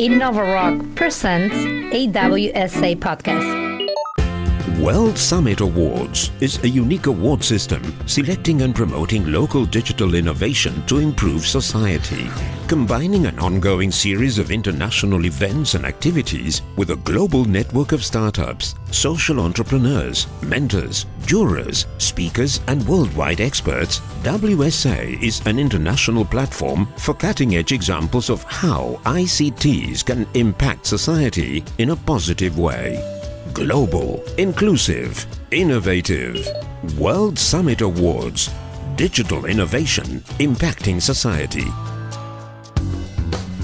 Innova Rock presents AWSA Podcast. World Summit Awards is a unique award system selecting and promoting local digital innovation to improve society, combining an ongoing series of international events and activities with a global network of startups, social entrepreneurs, mentors, jurors, speakers, and worldwide experts. WSA is an international platform for cutting edge examples of how ICTs can impact society in a positive way. Global, inclusive, innovative. World Summit Awards. Digital innovation impacting society.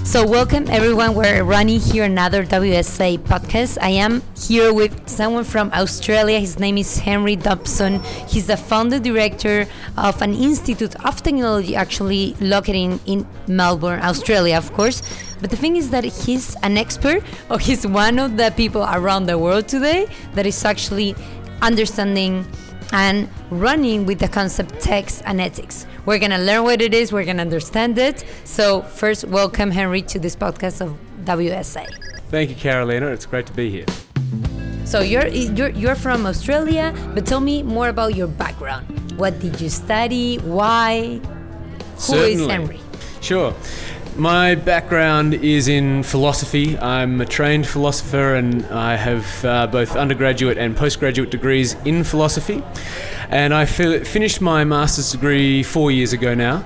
So, welcome everyone. We're running here another WSA podcast. I am here with someone from Australia. His name is Henry Dobson. He's the founder director of an institute of technology, actually located in Melbourne, Australia, of course. But the thing is that he's an expert, or he's one of the people around the world today that is actually understanding and running with the concept text and ethics. We're gonna learn what it is, we're gonna understand it. So, first, welcome Henry to this podcast of WSA. Thank you, Carolina. It's great to be here. So, you're, you're, you're from Australia, but tell me more about your background. What did you study? Why? Who Certainly. is Henry? Sure. My background is in philosophy. I'm a trained philosopher and I have uh, both undergraduate and postgraduate degrees in philosophy. And I fi- finished my master's degree four years ago now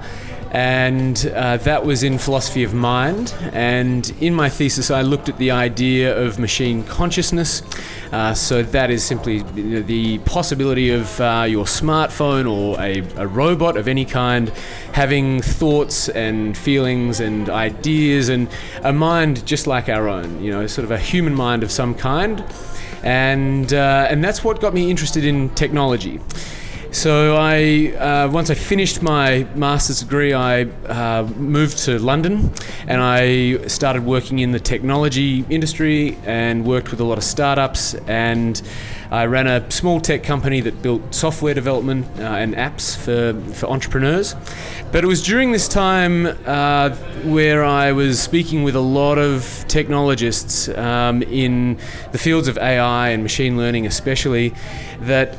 and uh, that was in philosophy of mind. And in my thesis, I looked at the idea of machine consciousness. Uh, so that is simply the possibility of uh, your smartphone or a, a, robot of any kind having thoughts and feelings and ideas and a mind just like our own. You know, sort of a human mind of some kind. And uh, and that's what got me interested in technology. So I, uh, once I finished my master's degree, I uh, moved to London, and I started working in the technology industry and worked with a lot of startups. And I ran a small tech company that built software development uh, and apps for for entrepreneurs. But it was during this time uh, where I was speaking with a lot of technologists um, in the fields of AI and machine learning, especially, that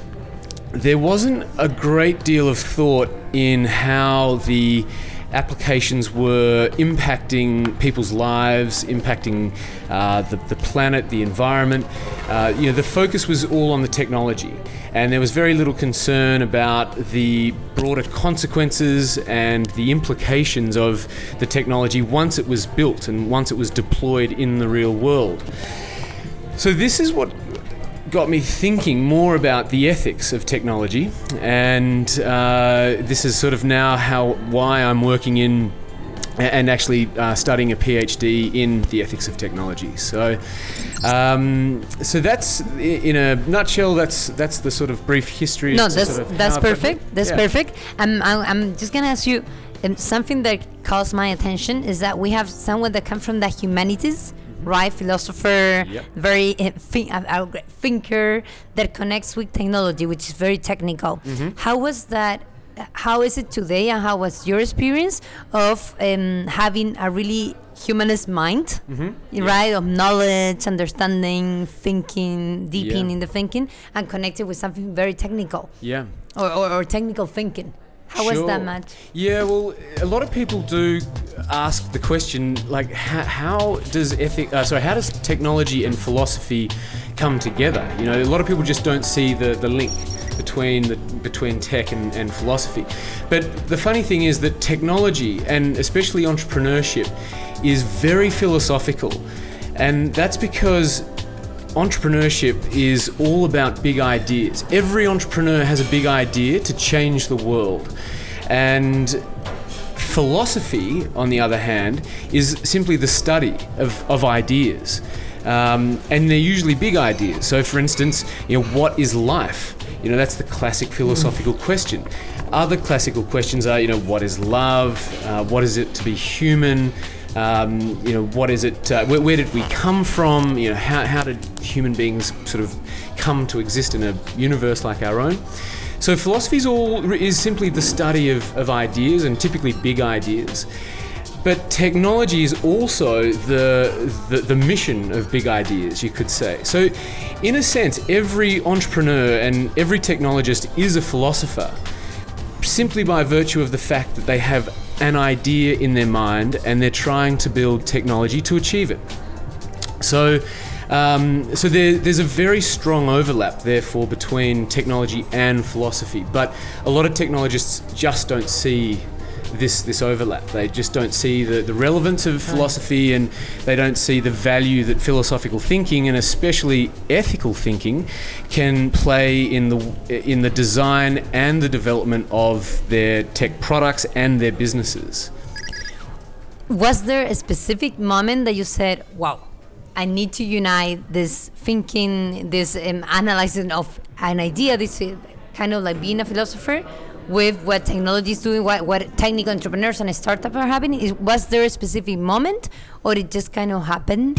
there wasn't a great deal of thought in how the applications were impacting people's lives, impacting uh, the, the planet, the environment. Uh, you know, the focus was all on the technology, and there was very little concern about the broader consequences and the implications of the technology once it was built and once it was deployed in the real world. So this is what got me thinking more about the ethics of technology, and uh, this is sort of now how why I'm working in and actually uh, studying a PhD in the ethics of technology. So, um, so that's in a nutshell. That's that's the sort of brief history. No, that's sort of that's perfect. That's yeah. perfect. I'm, I'm just gonna ask you something that caught my attention is that we have someone that come from the humanities right? Philosopher, Yep. very uh, think, uh, thinker that connects with technology, which is very technical. How was that? How is it today, and how was your experience of um, having a really humanist mind, right? Of knowledge, understanding, thinking, deep Yeah. in the thinking, and connected with something very technical Yeah. or, or, or technical thinking. How was that Sure. much? Yeah, well, a lot of people do ask the question, like, how, how does ethic, uh, sorry, how does technology and philosophy come together? You know, a lot of people just don't see the, the link between the, between tech and, and philosophy. But the funny thing is that technology and especially entrepreneurship is very philosophical, and that's because entrepreneurship is all about big ideas. Every entrepreneur has a big idea to change the world. And philosophy, on the other hand, is simply the study of, of ideas. Um, and they're usually big ideas. So, for instance, you know, what is life? You know, that's the classic philosophical question. Other classical questions are, you know, what is love? Uh, what is it to be human? Um, you know, what is it? Uh, where, where did we come from? You know, how, how did human beings sort of come to exist in a universe like our own? So philosophy is all is simply the study of, of ideas and typically big ideas. but technology is also the, the, the mission of big ideas, you could say. So, in a sense, every entrepreneur and every technologist is a philosopher, simply by virtue of the fact that they have an idea in their mind and they're trying to build technology to achieve it. So. Um, so there, there's a very strong overlap, therefore, between technology and philosophy. But a lot of technologists just don't see this this overlap. They just don't see the, the relevance of philosophy and they don't see the value that philosophical thinking and especially ethical thinking can play in the in the design and the development of their tech products and their businesses. Was there a specific moment that you said, "Wow, I need to unite this thinking, this um, analyzing of an idea, this uh, kind of like being a philosopher with what technology is doing, what, what technical entrepreneurs and startups are having? Is, was there a specific moment or it just kind of happened?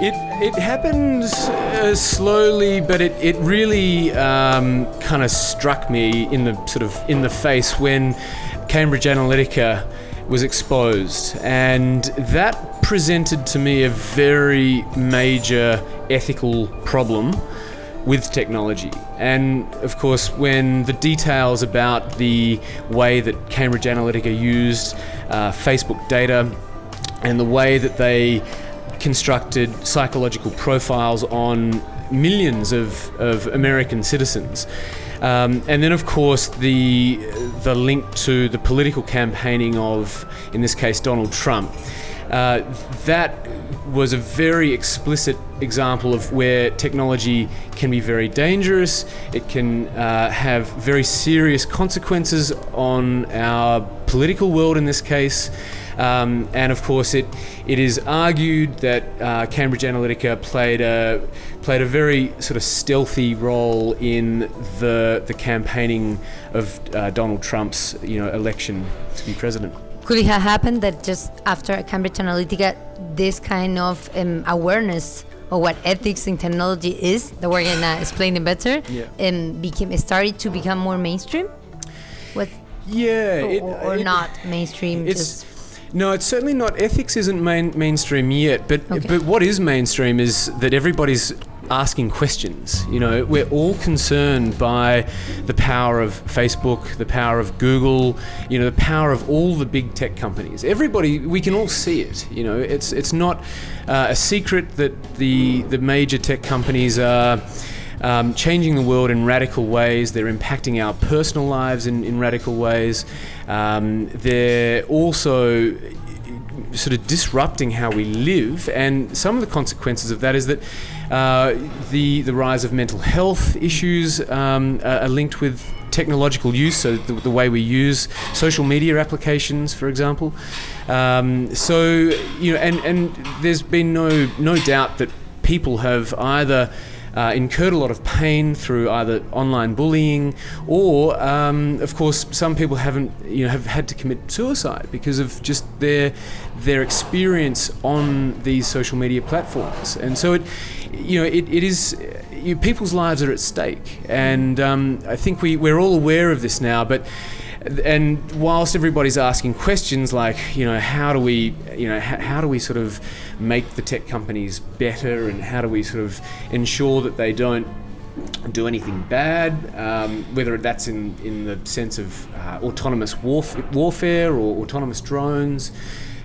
It, it happened uh, slowly, but it, it really um, kind of struck me in the sort of in the face when Cambridge Analytica was exposed, and that presented to me a very major ethical problem with technology. And of course, when the details about the way that Cambridge Analytica used uh, Facebook data and the way that they constructed psychological profiles on millions of, of American citizens. Um, and then, of course, the the link to the political campaigning of, in this case, Donald Trump. Uh, that was a very explicit example of where technology can be very dangerous. It can uh, have very serious consequences on our political world in this case. Um, and of course, it it is argued that uh, Cambridge Analytica played a played a very sort of stealthy role in the the campaigning of uh, Donald Trump's you know election to be president. Could it have happened that just after Cambridge Analytica, this kind of um, awareness of what ethics in technology is, that we're gonna explain it better, Yeah. um, became started to become more mainstream? What Yeah, or, it- or it- not mainstream? It's no, it's certainly not. Ethics isn't main, mainstream yet, but Okay. but what is mainstream is that everybody's asking questions. You know, we're all concerned by the power of Facebook, the power of Google, you know, the power of all the big tech companies. Everybody, we can all see it. You know, it's it's not uh, a secret that the the major tech companies are. Um, changing the world in radical ways. They're impacting our personal lives in, in radical ways. Um, they're also sort of disrupting how we live, and some of the consequences of that is that uh, the the rise of mental health issues um, are linked with technological use, so the, the way we use social media applications, for example. Um, so you know, and and there's been no no doubt that people have either uh, incurred a lot of pain through either online bullying or, um, of course, some people haven't, you know, have had to commit suicide because of just their their experience on these social media platforms. And so it, you know, it, it is. You, people's lives are at stake, and um, I think we, we're all aware of this now. But and whilst everybody's asking questions like, you know, how do we, you know, how, how do we sort of make the tech companies better, and how do we sort of ensure that they don't do anything bad, um, whether that's in, in the sense of uh, autonomous warf- warfare or autonomous drones.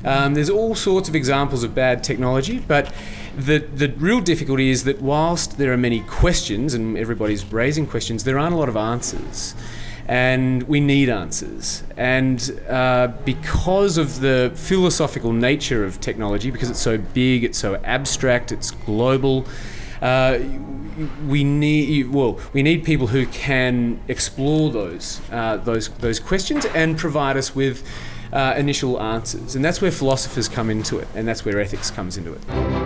Um, there's all sorts of examples of bad technology, but the, the real difficulty is that whilst there are many questions and everybody's raising questions, there aren't a lot of answers. And we need answers. And uh, because of the philosophical nature of technology, because it's so big, it's so abstract, it's global, uh, we need well we need people who can explore those uh, those those questions and provide us with uh, initial answers and that's where philosophers come into it and that's where ethics comes into it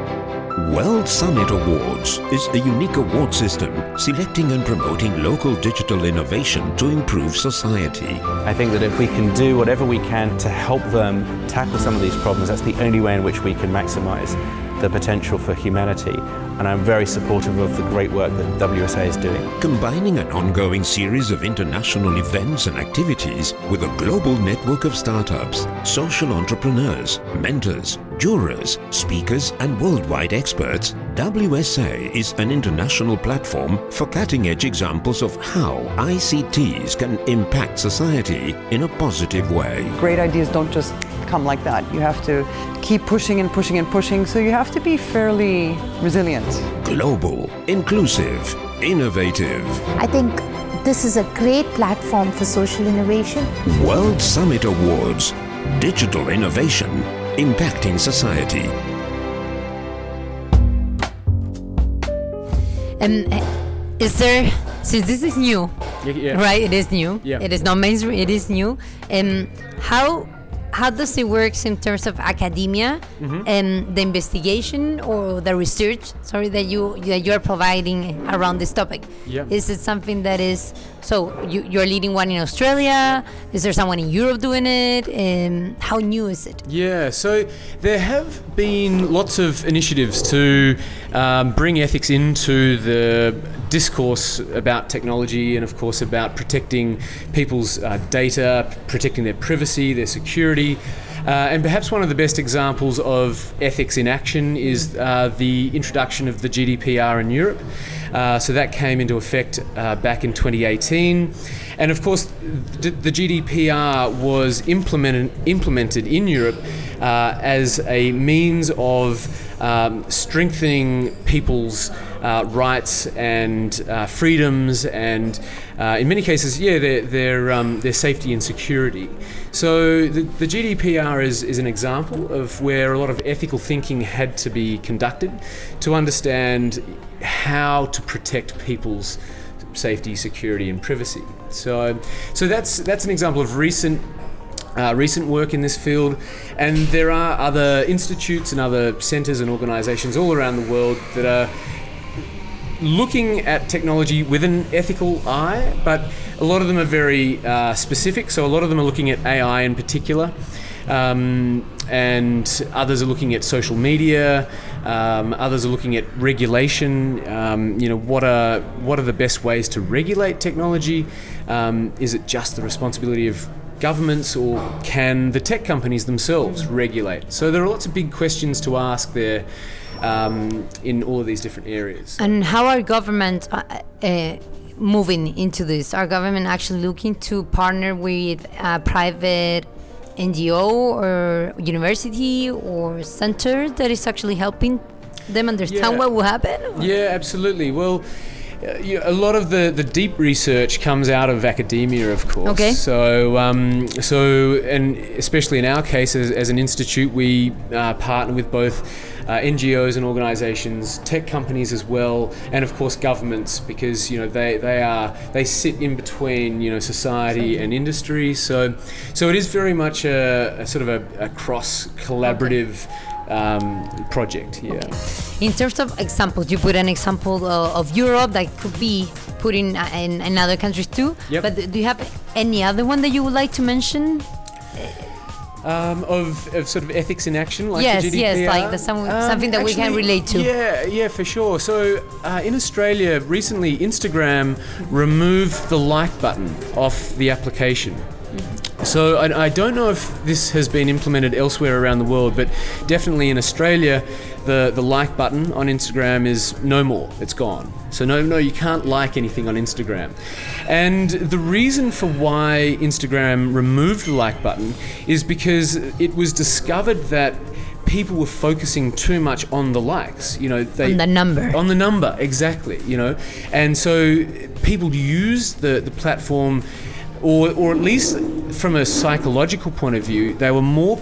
World Summit Awards is a unique award system selecting and promoting local digital innovation to improve society. I think that if we can do whatever we can to help them tackle some of these problems, that's the only way in which we can maximize the potential for humanity. And I'm very supportive of the great work that WSA is doing. Combining an ongoing series of international events and activities with a global network of startups, social entrepreneurs, mentors, jurors, speakers, and worldwide experts, WSA is an international platform for cutting edge examples of how ICTs can impact society in a positive way. Great ideas don't just come like that. You have to keep pushing and pushing and pushing, so you have to be fairly resilient. Global, inclusive, innovative. I think this is a great platform for social innovation. World Summit Awards Digital Innovation Impacting Society. And uh, is there, since this is new, Yeah, yeah. right? It is new. Yeah. It is not mainstream. It is new. And how how does it work in terms of academia Mm-hmm. and the investigation or the research? Sorry that you that you are providing around this topic. Yeah. Is it something that is so you you're leading one in Australia? Is there someone in Europe doing it? And how new is it? Yeah, so there have been lots of initiatives to um, bring ethics into the discourse about technology and, of course, about protecting people's uh, data, protecting their privacy, their security. Uh, and perhaps one of the best examples of ethics in action is uh, the introduction of the GDPR in Europe. Uh, so that came into effect uh, back in 2018. And of course, the, GDPR was implemented, implemented in Europe uh, as a means of um, strengthening people's uh, rights and uh, freedoms, and uh, in many cases, yeah, their their, um, their safety and security. So the, the GDPR is, is an example of where a lot of ethical thinking had to be conducted to understand how to protect people's safety, security, and privacy. So, so that's that's an example of recent uh, recent work in this field, and there are other institutes and other centres and organisations all around the world that are looking at technology with an ethical eye, but a lot of them are very uh, specific. So a lot of them are looking at AI in particular. Um, and others are looking at social media. Um, others are looking at regulation. Um, you know, what are what are the best ways to regulate technology? Um, is it just the responsibility of governments, or can the tech companies themselves regulate? So there are lots of big questions to ask there um, in all of these different areas. And how are governments uh, uh, moving into this? Are government actually looking to partner with a private NGO or university or center that is actually helping them understand Yeah. what will happen? Yeah, absolutely. Well, uh, you a lot of the, the deep research comes out of academia, of course. Okay. So, um, so and especially in our case, as, as an institute, we uh, partner with both uh, NGOs and organisations, tech companies as well, and of course governments, because you know they, they are they sit in between you know society and industry. So, so it is very much a, a sort of a, a cross collaborative. Um, project, yeah. In terms of examples, you put an example uh, of Europe that could be put in, uh, in, in other countries too. Yep. But do you have any other one that you would like to mention? Um, of, of sort of ethics in action, like Yes, yes, like the some- something that we can relate to. Yeah, yeah, for sure. So uh, in Australia, recently, Instagram removed the like button off the application. So I, I don't know if this has been implemented elsewhere around the world, but definitely in Australia, the, the like button on Instagram is no more. It's gone. So no, no, you can't like anything on Instagram. And the reason for why Instagram removed the like button is because it was discovered that people were focusing too much on the likes. You know, they On the number. on the number exactly. You know, and so people use the the platform, or or at least from a psychological point of view, they were more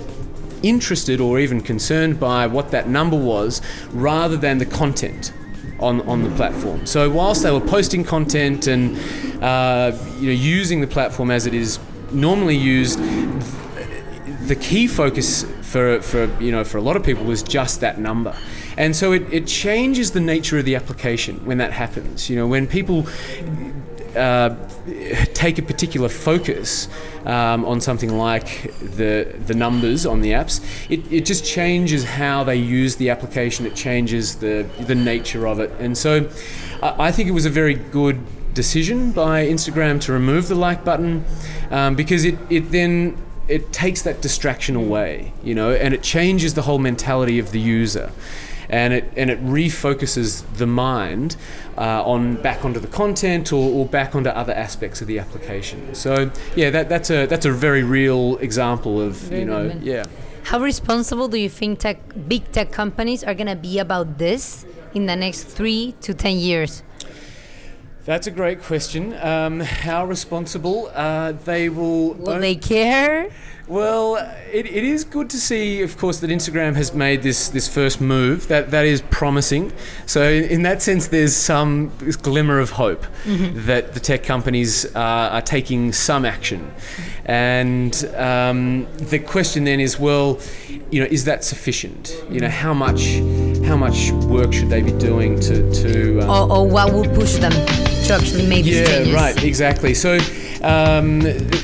interested or even concerned by what that number was rather than the content on, on the platform. So whilst they were posting content and uh, you know using the platform as it is normally used, the key focus for, for you know for a lot of people was just that number and so it, it changes the nature of the application when that happens you know when people uh, take a particular focus um, on something like the the numbers on the apps, it, it just changes how they use the application. It changes the the nature of it, and so I, I think it was a very good decision by Instagram to remove the like button um, because it, it then it takes that distraction away, you know, and it changes the whole mentality of the user. And it, and it refocuses the mind uh, on back onto the content or, or back onto other aspects of the application. So yeah, that, that's a that's a very real example of Very you know good. yeah. How responsible do you think tech, big tech companies are going to be about this in the next three to 10 years? That's a great question. Um, how responsible uh, they will? Will they care? Well, it, it is good to see, of course, that Instagram has made this, this first move. That that is promising. So in that sense, there's some glimmer of hope that the tech companies uh, are taking some action. And um, the question then is, well, you know, is that sufficient? You know, how much how much work should they be doing to to um, Or, or what will push them to actually make yeah, changes? right, exactly. So um,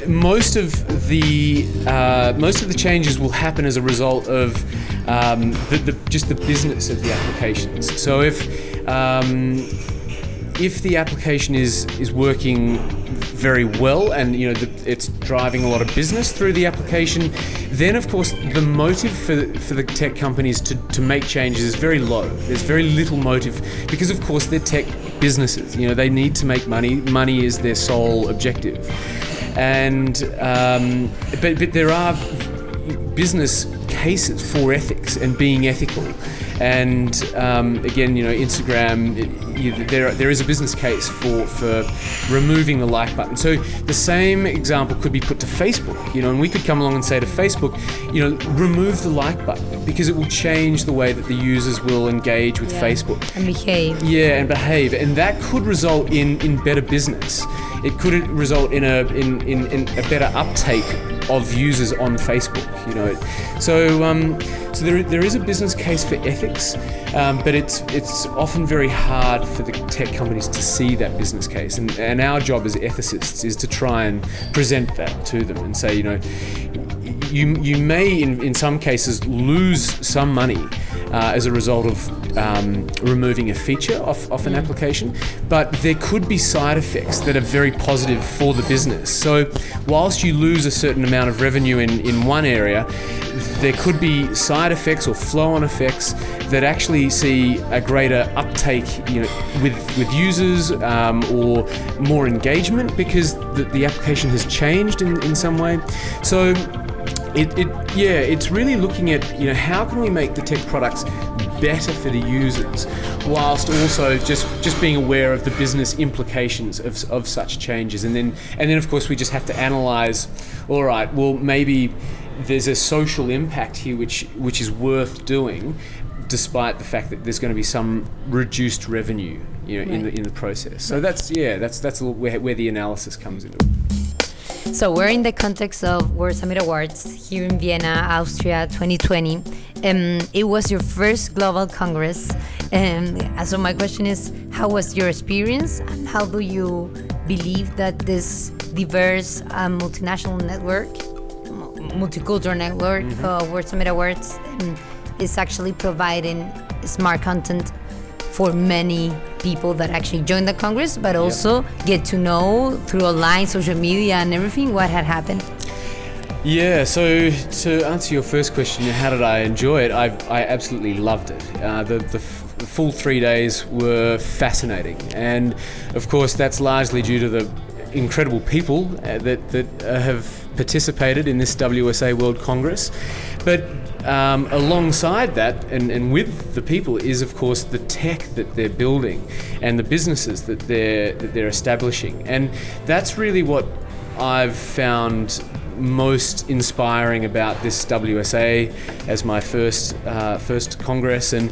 most of the uh, most of the changes will happen as a result of um, the, the, just the business of the applications. So if um, if the application is is working very well and you know the, it's driving a lot of business through the application then of course the motive for, for the tech companies to, to make changes is very low there's very little motive because of course they're tech businesses. You know they need to make money. Money is their sole objective. And um, but, but there are business cases for ethics and being ethical. And um, again, you know, Instagram, it, you, there, there is a business case for, for removing the like button. So the same example could be put to Facebook, you know, and we could come along and say to Facebook, you know, remove the like button because it will change the way that the users will engage with Yeah. Facebook. And behave. Yeah, and behave, and that could result in, in better business. It could result in a in, in, in a better uptake of users on Facebook. You know, so um, so there, there is a business case for ethics, um, but it's it's often very hard for the tech companies to see that business case, and, and our job as ethicists is to try and present that to them and say, you know, you, you may in, in some cases lose some money uh, as a result of um, removing a feature off, off an application, but there could be side effects that are very positive for the business. So, whilst you lose a certain amount of revenue in, in one area, there could be side effects or flow on effects that actually see a greater uptake you know, with, with users um, or more engagement because the, the application has changed in, in some way. So, it, it yeah it's really looking at you know how can we make the tech products better for the users whilst also just just being aware of the business implications of, of such changes. And then and then of course we just have to analyze all right well maybe there's a social impact here which which is worth doing despite the fact that there's going to be some reduced revenue you know in the in the process. So that's yeah that's that's a where, where the analysis comes into it. So we're in the context of World Summit Awards here in Vienna, Austria 2020. Um, it was your first global congress. Um, so my question is, how was your experience and how do you believe that this diverse uh, multinational network, multicultural network, uh, World Summit Awards, um, is actually providing smart content for many people that actually join the Congress, but also get to know through online, social media, and everything what had happened. Yeah, so to answer your first question, how did I enjoy it? I, I absolutely loved it. Uh, the, the, f- full three days were fascinating. And of course, that's largely due to the incredible people uh, that, that uh, have participated in this WSA World Congress. But um, alongside that, and, and with the people, is of course the tech that they're building and the businesses that they're, that they're establishing. And that's really what I've found most inspiring about this WSA as my first uh, first congress, and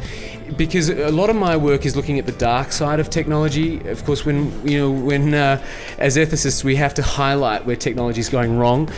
because a lot of my work is looking at the dark side of technology. Of course, when you know when uh, as ethicists we have to highlight where technology is going wrong.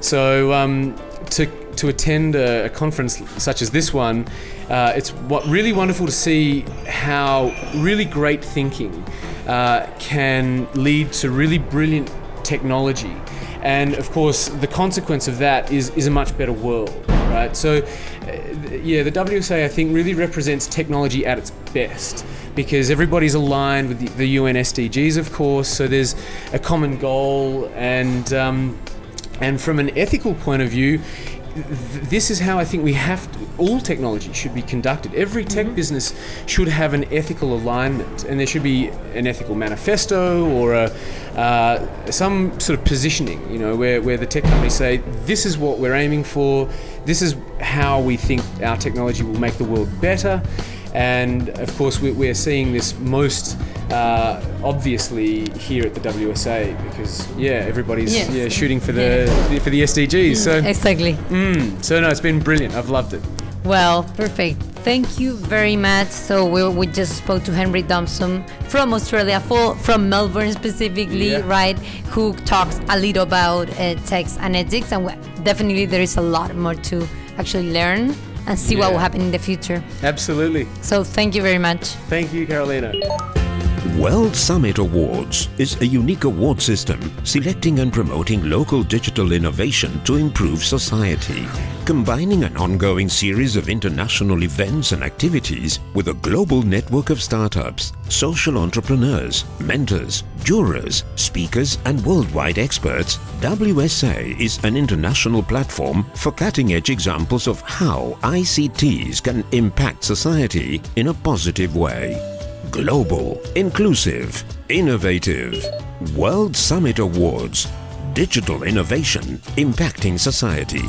So um, to to attend a, a conference such as this one, uh, it's what really wonderful to see how really great thinking uh, can lead to really brilliant technology. And of course, the consequence of that is, is a much better world, right? So, uh, yeah, the WSA I think really represents technology at its best because everybody's aligned with the, the UN SDGs, of course. So there's a common goal, and um, and from an ethical point of view, this is how I think we have to, all technology should be conducted. Every tech mm-hmm. business should have an ethical alignment, and there should be an ethical manifesto or a, uh, some sort of positioning, you know, where, where the tech companies say, this is what we're aiming for, this is how we think our technology will make the world better. And of course, we're seeing this most uh, obviously here at the WSA because yeah, everybody's yes. yeah shooting for the yeah. for the SDGs. So exactly. Mm, so no, it's been brilliant. I've loved it. Well, perfect. Thank you very much. So we, we just spoke to Henry Thompson from Australia, for, from Melbourne specifically, yeah. right? Who talks a little about uh, text and ethics, and definitely there is a lot more to actually learn and see yeah. what will happen in the future. Absolutely. So thank you very much. Thank you, Carolina. World Summit Awards is a unique award system selecting and promoting local digital innovation to improve society, combining an ongoing series of international events and activities with a global network of startups, social entrepreneurs, mentors, jurors, speakers and worldwide experts. WSA is an international platform for cutting-edge examples of how ICTs can impact society in a positive way. Global, inclusive, innovative. World Summit Awards. Digital innovation impacting society.